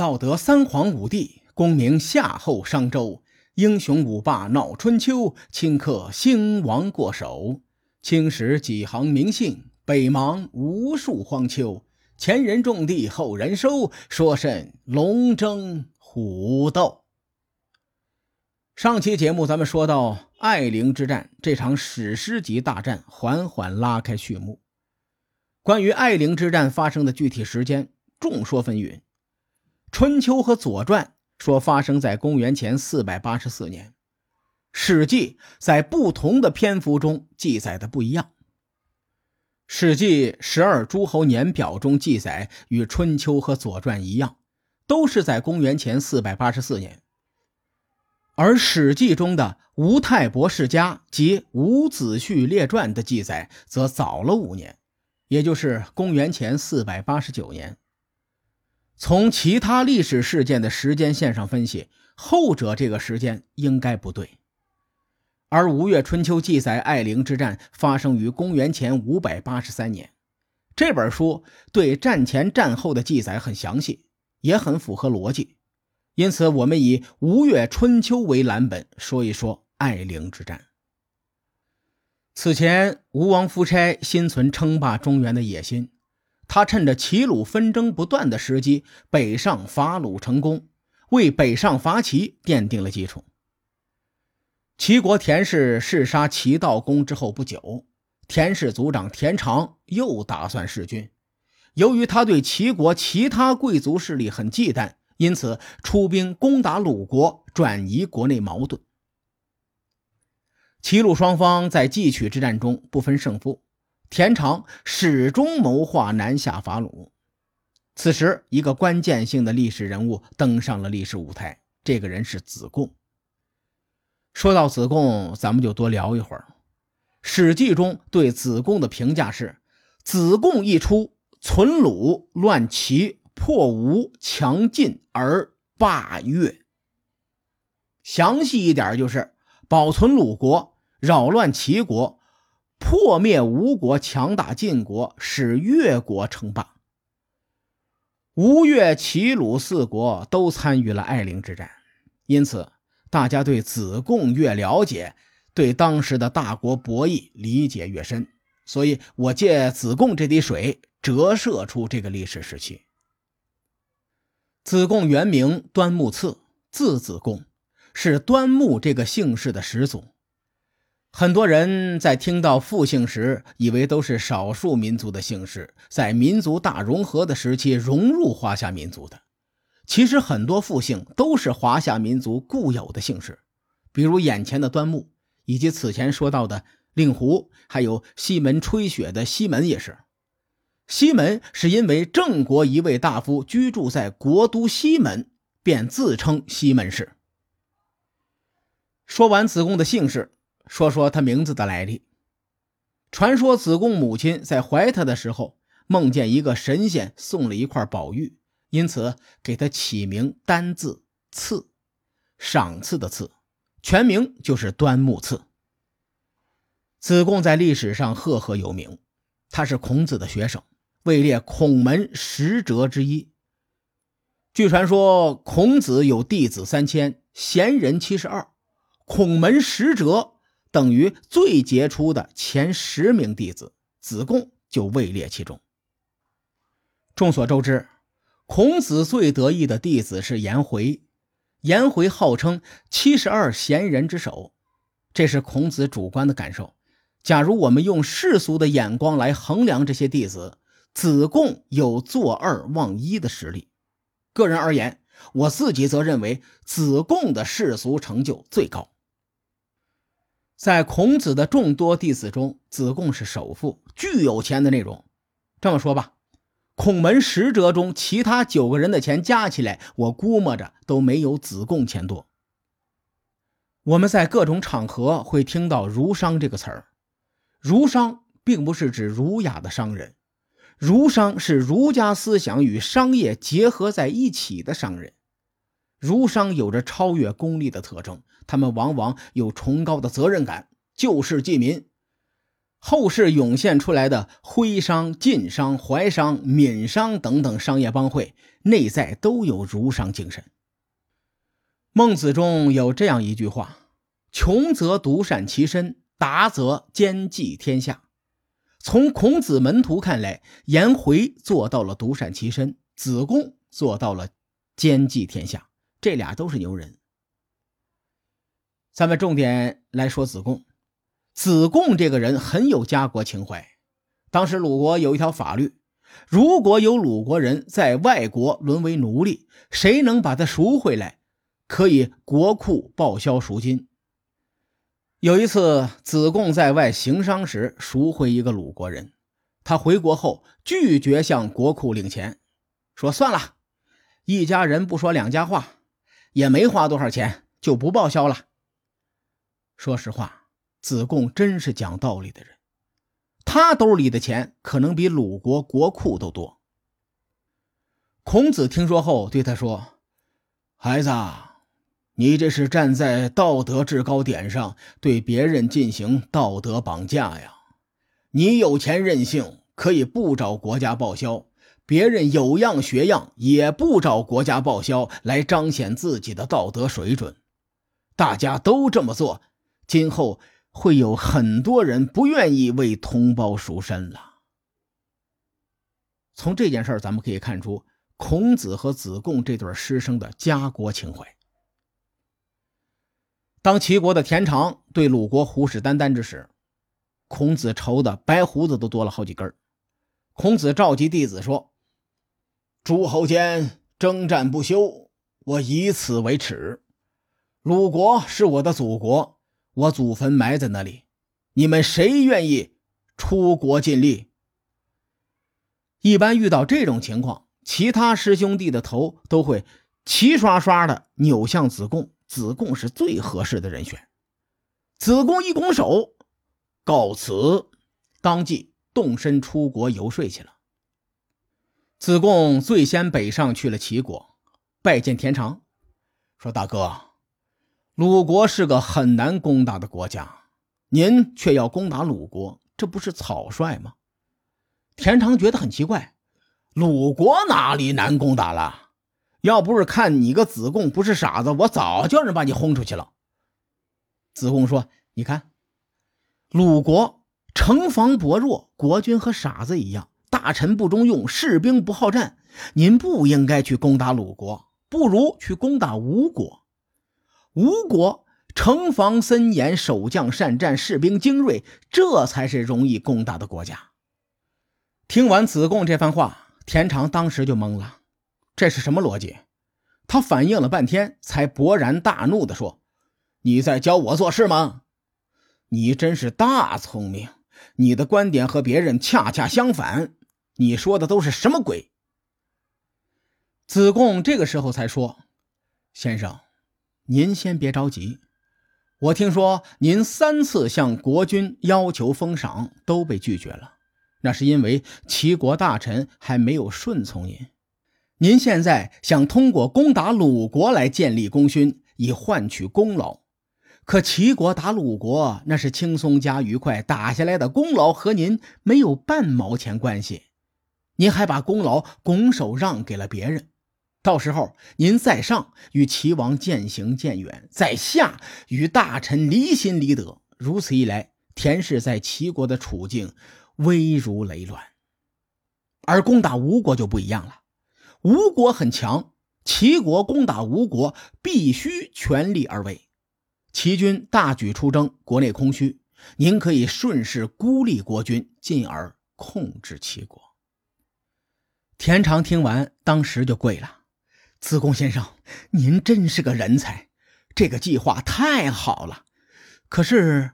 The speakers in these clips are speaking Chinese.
道德三皇五帝，功名夏后商周，英雄五霸闹春秋，顷刻兴亡过手。青史几行名姓，北邙无数荒丘。前人种地，后人收，说甚龙争虎斗？上期节目咱们说到艾陵之战，这场史诗级大战缓缓拉开序幕。关于艾陵之战发生的具体时间，众说纷纭。《春秋》和《左传》说发生在公元前四百八十四年，《史记》在不同的篇幅中记载的不一样。《史记·十二诸侯年表》中记载与《春秋》和《左传》一样，都是在公元前四百八十四年。而《史记》中的《吴太伯世家》及《伍子胥列传》的记载则早了五年，也就是公元前四百八十九年。从其他历史事件的时间线上分析，后者这个时间应该不对。而《吴越春秋》记载艾陵之战发生于公元前五百八十三年，这本书对战前战后的记载很详细，也很符合逻辑，因此我们以《吴越春秋》为蓝本说一说艾陵之战。此前，吴王夫差心存称霸中原的野心，他趁着齐鲁纷争不断的时机，北上伐鲁成功，为北上伐齐奠定了基础。齐国田氏弑杀齐悼公之后不久，田氏族长田常又打算弑君。由于他对齐国其他贵族势力很忌惮，因此出兵攻打鲁国，转移国内矛盾。齐鲁双方在稷曲之战中不分胜负，田常始终谋划南下伐鲁。此时，一个关键性的历史人物登上了历史舞台，这个人是子贡。说到子贡，咱们就多聊一会儿。《史记》中对子贡的评价是：子贡一出，存鲁，乱齐，破吴，强晋而霸越。详细一点就是保存鲁国，扰乱齐国，破灭吴国，强大晋国，使越国称霸。吴越齐鲁四国都参与了艾陵之战，因此。大家对子贡越了解，对当时的大国博弈理解越深，所以我借子贡这滴水折射出这个历史时期。子贡原名端木赐，字子贡，是端木这个姓氏的始祖。很多人在听到复姓时，以为都是少数民族的姓氏，在民族大融合的时期融入华夏民族的。其实很多复姓都是华夏民族固有的姓氏，比如眼前的端木，以及此前说到的令狐，还有西门吹雪的西门也是。西门是因为郑国一位大夫居住在国都西门，便自称西门氏。说完子贡的姓氏，说说他名字的来历。传说子贡母亲在怀他的时候，梦见一个神仙送了一块宝玉。因此，给他起名单字赐，赏赐的赐，全名就是端木赐。子贡在历史上赫赫有名，他是孔子的学生，位列孔门十哲之一。据传说，孔子有弟子三千，贤人七十二，孔门十哲等于最杰出的前十名弟子，子贡就位列其中。众所周知。孔子最得意的弟子是颜回，颜回号称七十二贤人之首，这是孔子主观的感受。假如我们用世俗的眼光来衡量这些弟子，子贡有坐二望一的实力。个人而言，我自己则认为子贡的世俗成就最高。在孔子的众多弟子中，子贡是首富，巨有钱的那种。这么说吧。孔门十哲中，其他九个人的钱加起来，我估摸着都没有子贡钱多。我们在各种场合会听到“儒商”这个词儿，“儒商”并不是指儒雅的商人，“儒商”是儒家思想与商业结合在一起的商人。儒商有着超越功利的特征，他们往往有崇高的责任感，救世济民。后世涌现出来的徽商、晋商、淮商、闽商等等商业帮会，内在都有儒商精神。孟子中有这样一句话：“穷则独善其身，达则兼济天下。”从孔子门徒看来，颜回做到了独善其身，子贡做到了兼济天下，这俩都是牛人。咱们重点来说子贡。子贡这个人很有家国情怀。当时鲁国有一条法律，如果有鲁国人在外国沦为奴隶，谁能把他赎回来，可以国库报销赎金。有一次，子贡在外行商时赎回一个鲁国人，他回国后拒绝向国库领钱，说：“算了，一家人不说两家话，也没花多少钱，就不报销了。”说实话。子贡真是讲道理的人，他兜里的钱可能比鲁国国库都多。孔子听说后对他说：“孩子，你这是站在道德制高点上对别人进行道德绑架呀！你有钱任性，可以不找国家报销；别人有样学样，也不找国家报销，来彰显自己的道德水准。大家都这么做，今后……”会有很多人不愿意为同胞赎身了。从这件事儿，咱们可以看出孔子和子贡这对师生的家国情怀。当齐国的田常对鲁国虎视眈眈之时，孔子愁的白胡子都多了好几根孔子召集弟子说：“诸侯间征战不休，我以此为耻。鲁国是我的祖国。”我祖坟埋在那里，你们谁愿意出国尽力？一般遇到这种情况，其他师兄弟的头都会齐刷刷的扭向子贡，子贡是最合适的人选。子贡一拱手，告辞，当即动身出国游说去了。子贡最先北上去了齐国，拜见田常，说：“大哥。”鲁国是个很难攻打的国家，您却要攻打鲁国，这不是草率吗？田常觉得很奇怪，鲁国哪里难攻打了？要不是看你个子贡不是傻子，我早叫人把你轰出去了。子贡说：“你看，鲁国城防薄弱，国君和傻子一样，大臣不中用，士兵不好战。您不应该去攻打鲁国，不如去攻打吴国。”吴国城防森严，守将善战，士兵精锐，这才是容易攻打的国家。听完子贡这番话，田常当时就懵了，这是什么逻辑？他反应了半天，才勃然大怒地说：“你在教我做事吗？你真是大聪明，你的观点和别人恰恰相反，你说的都是什么鬼？”子贡这个时候才说：“先生。”您先别着急，我听说您三次向国君要求封赏都被拒绝了，那是因为齐国大臣还没有顺从您。您现在想通过攻打鲁国来建立功勋，以换取功劳，可齐国打鲁国那是轻松加愉快，打下来的功劳和您没有半毛钱关系，您还把功劳拱手让给了别人。到时候您在上与齐王渐行渐远，在下与大臣离心离德，如此一来，田氏在齐国的处境危如累卵。而攻打吴国就不一样了，吴国很强，齐国攻打吴国必须全力而为。齐军大举出征，国内空虚，您可以顺势孤立国君，进而控制齐国。田常听完，当时就跪了。子贡先生，您真是个人才，这个计划太好了。可是，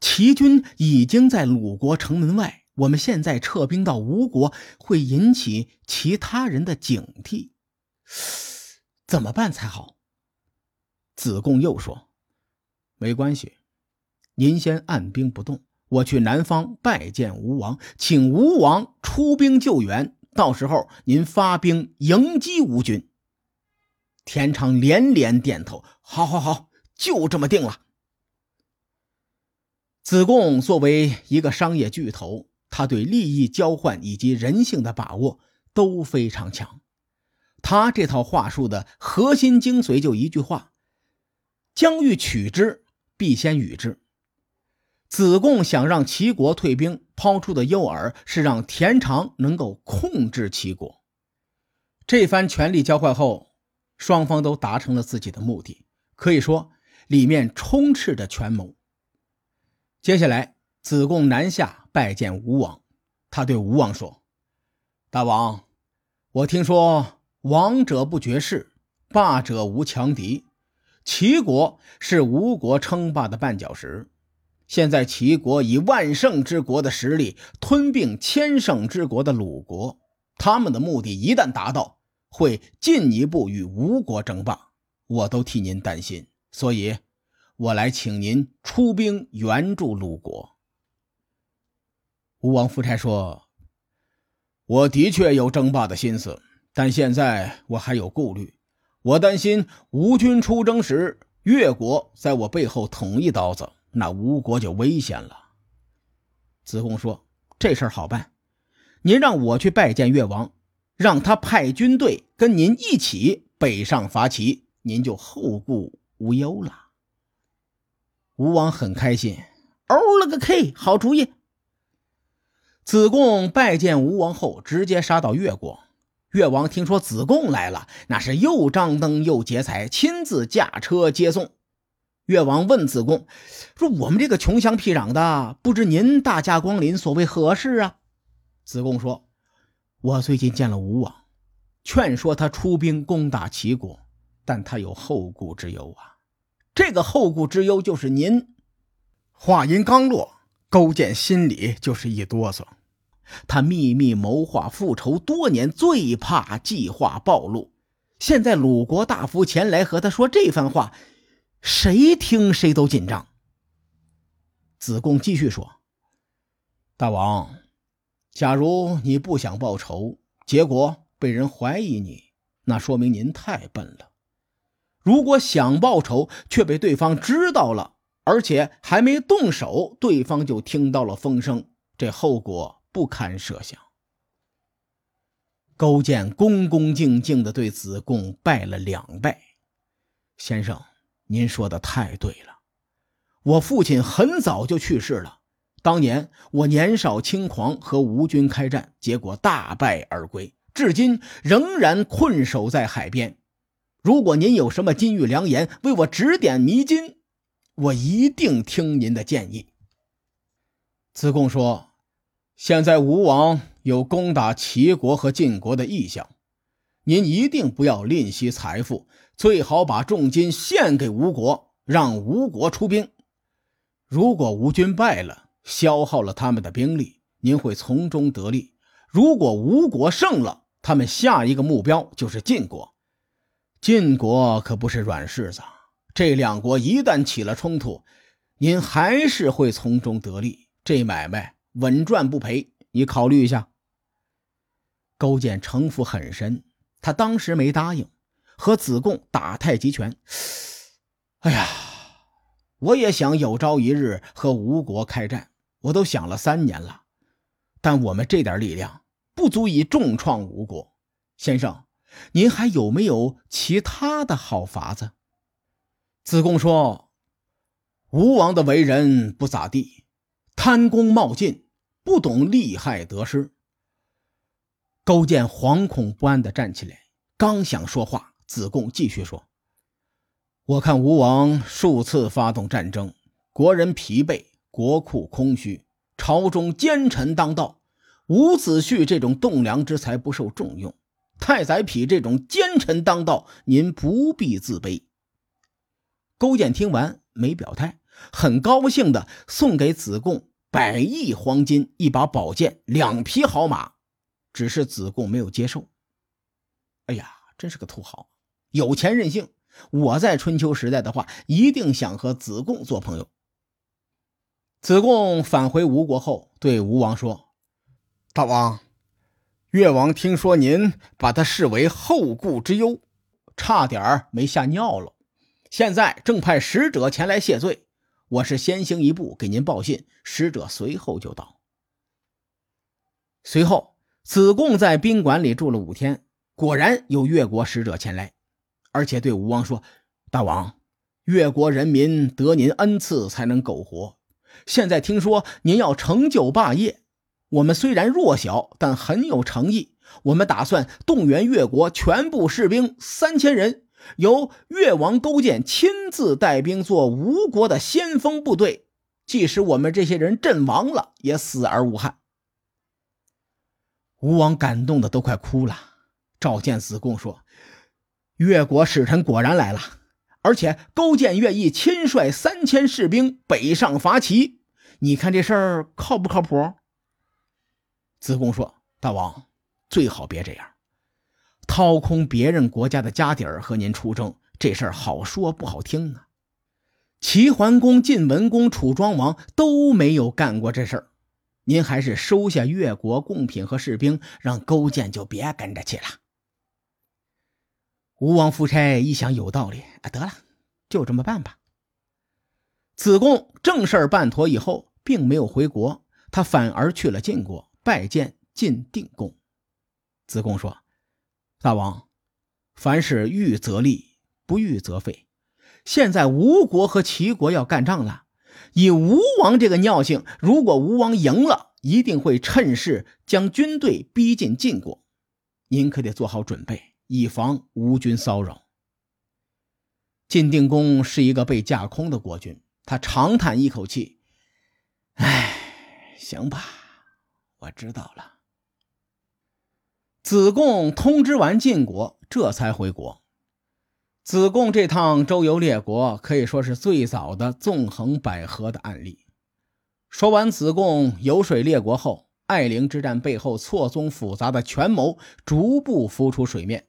齐军已经在鲁国城门外，我们现在撤兵到吴国，会引起其他人的警惕，怎么办才好？子贡又说：“没关系，您先按兵不动，我去南方拜见吴王，请吴王出兵救援，到时候您发兵迎击吴军。”田常连连点头：“好，好，好，就这么定了。”子贡作为一个商业巨头，他对利益交换以及人性的把握都非常强。他这套话术的核心精髓就一句话：“将欲取之，必先予之。”子贡想让齐国退兵，抛出的诱饵是让田常能够控制齐国。这番权力交换后，双方都达成了自己的目的，可以说里面充斥着权谋。接下来，子贡南下拜见吴王。他对吴王说：“大王，我听说王者不绝世，霸者无强敌。齐国是吴国称霸的绊脚石。现在齐国以万乘之国的实力吞并千乘之国的鲁国，他们的目的一旦达到，会进一步与吴国争霸。我都替您担心，所以。”我来请您出兵援助鲁国。吴王夫差说：“我的确有争霸的心思，但现在我还有顾虑。我担心吴军出征时，越国在我背后捅一刀子，那吴国就危险了。”子贡说：“这事儿好办，您让我去拜见越王，让他派军队跟您一起北上伐齐，您就后顾无忧了。”吴王很开心，哦了个 K，好主意！子贡拜见吴王后，直接杀到越国。越王听说子贡来了，那是又张灯又结彩，亲自驾车接送。越王问子贡说：“我们这个穷乡僻壤的，不知您大驾光临，所谓何事啊？”子贡说：“我最近见了吴王，劝说他出兵攻打齐国，但他有后顾之忧啊。”这个后顾之忧就是您。话音刚落，勾践心里就是一哆嗦。他秘密谋划复仇多年，最怕计划暴露。现在鲁国大夫前来和他说这番话，谁听谁都紧张。子贡继续说：“大王，假如你不想报仇，结果被人怀疑你，那说明您太笨了。”如果想报仇却被对方知道了，而且还没动手，对方就听到了风声，这后果不堪设想。勾践恭恭敬敬地对子贡拜了两拜：“先生，您说的太对了。我父亲很早就去世了，当年我年少轻狂，和吴军开战，结果大败而归，至今仍然困守在海边。”如果您有什么金玉良言，为我指点迷津，我一定听您的建议。子贡说：“现在吴王有攻打齐国和晋国的意向，您一定不要吝惜财富，最好把重金献给吴国，让吴国出兵。如果吴军败了，消耗了他们的兵力，您会从中得利；如果吴国胜了，他们下一个目标就是晋国。”晋国可不是软柿子，这两国一旦起了冲突，您还是会从中得利，这买卖稳赚不赔。你考虑一下。勾践城府很深，他当时没答应和子贡打太极拳。哎呀，我也想有朝一日和吴国开战，我都想了三年了，但我们这点力量不足以重创吴国，先生。您还有没有其他的好法子？子贡说：“吴王的为人不咋地，贪功冒进，不懂利害得失。”勾践惶恐不安地站起来，刚想说话，子贡继续说：“我看吴王数次发动战争，国人疲惫，国库空虚，朝中奸臣当道，伍子胥这种栋梁之才不受重用。”太宰匹这种奸臣当道，您不必自卑。勾践听完没表态，很高兴的送给子贡百亿黄金、一把宝剑、两匹好马，只是子贡没有接受。哎呀，真是个土豪，有钱任性。我在春秋时代的话，一定想和子贡做朋友。子贡返回吴国后，对吴王说：“大王。”越王听说您把他视为后顾之忧，差点没吓尿了。现在正派使者前来谢罪。我是先行一步给您报信，使者随后就到。随后，子贡在宾馆里住了五天，果然有越国使者前来，而且对吴王说：“大王，越国人民得您恩赐才能苟活，现在听说您要成就霸业，我们虽然弱小，但很有诚意。我们打算动员越国全部士兵三千人。”由越王勾践亲自带兵做吴国的先锋部队，即使我们这些人阵亡了，也死而无憾。吴王感动的都快哭了，召见子贡说：“越国使臣果然来了，而且勾践愿意亲率三千士兵北上伐齐，你看这事儿靠不靠谱？”子贡说：“大王，最好别这样。”掏空别人国家的家底儿和您出征，这事儿好说不好听啊！齐桓公、晋文公、楚庄王都没有干过这事儿，您还是收下越国贡品和士兵，让勾践就别跟着去了。吴王夫差一想有道理啊，得了，就这么办吧。子贡正事办妥以后，并没有回国，他反而去了晋国拜见晋定公。子贡说。大王，凡事预则立，不预则废。现在吴国和齐国要干仗了，以吴王这个尿性，如果吴王赢了，一定会趁势将军队逼近晋国。您可得做好准备，以防吴军骚扰。晋定公是一个被架空的国君，他长叹一口气：“哎，行吧，我知道了。”子贡通知完晋国，这才回国。子贡这趟周游列国，可以说是最早的纵横捭阖的案例。说完子贡游说列国后，艾陵之战背后错综复杂的权谋逐步浮出水面。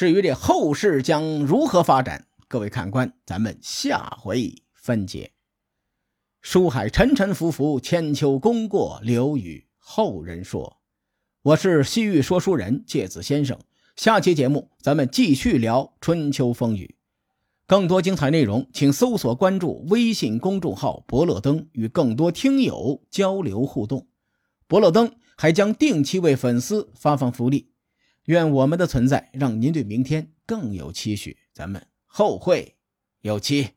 至于这后事将如何发展，各位看官，咱们下回分解。书海沉沉浮浮，千秋功过留与后人说。我是西域说书人介子先生，下期节目咱们继续聊春秋风雨，更多精彩内容请搜索关注微信公众号“伯乐灯”，与更多听友交流互动。伯乐灯还将定期为粉丝发放福利，愿我们的存在让您对明天更有期许，咱们后会有期。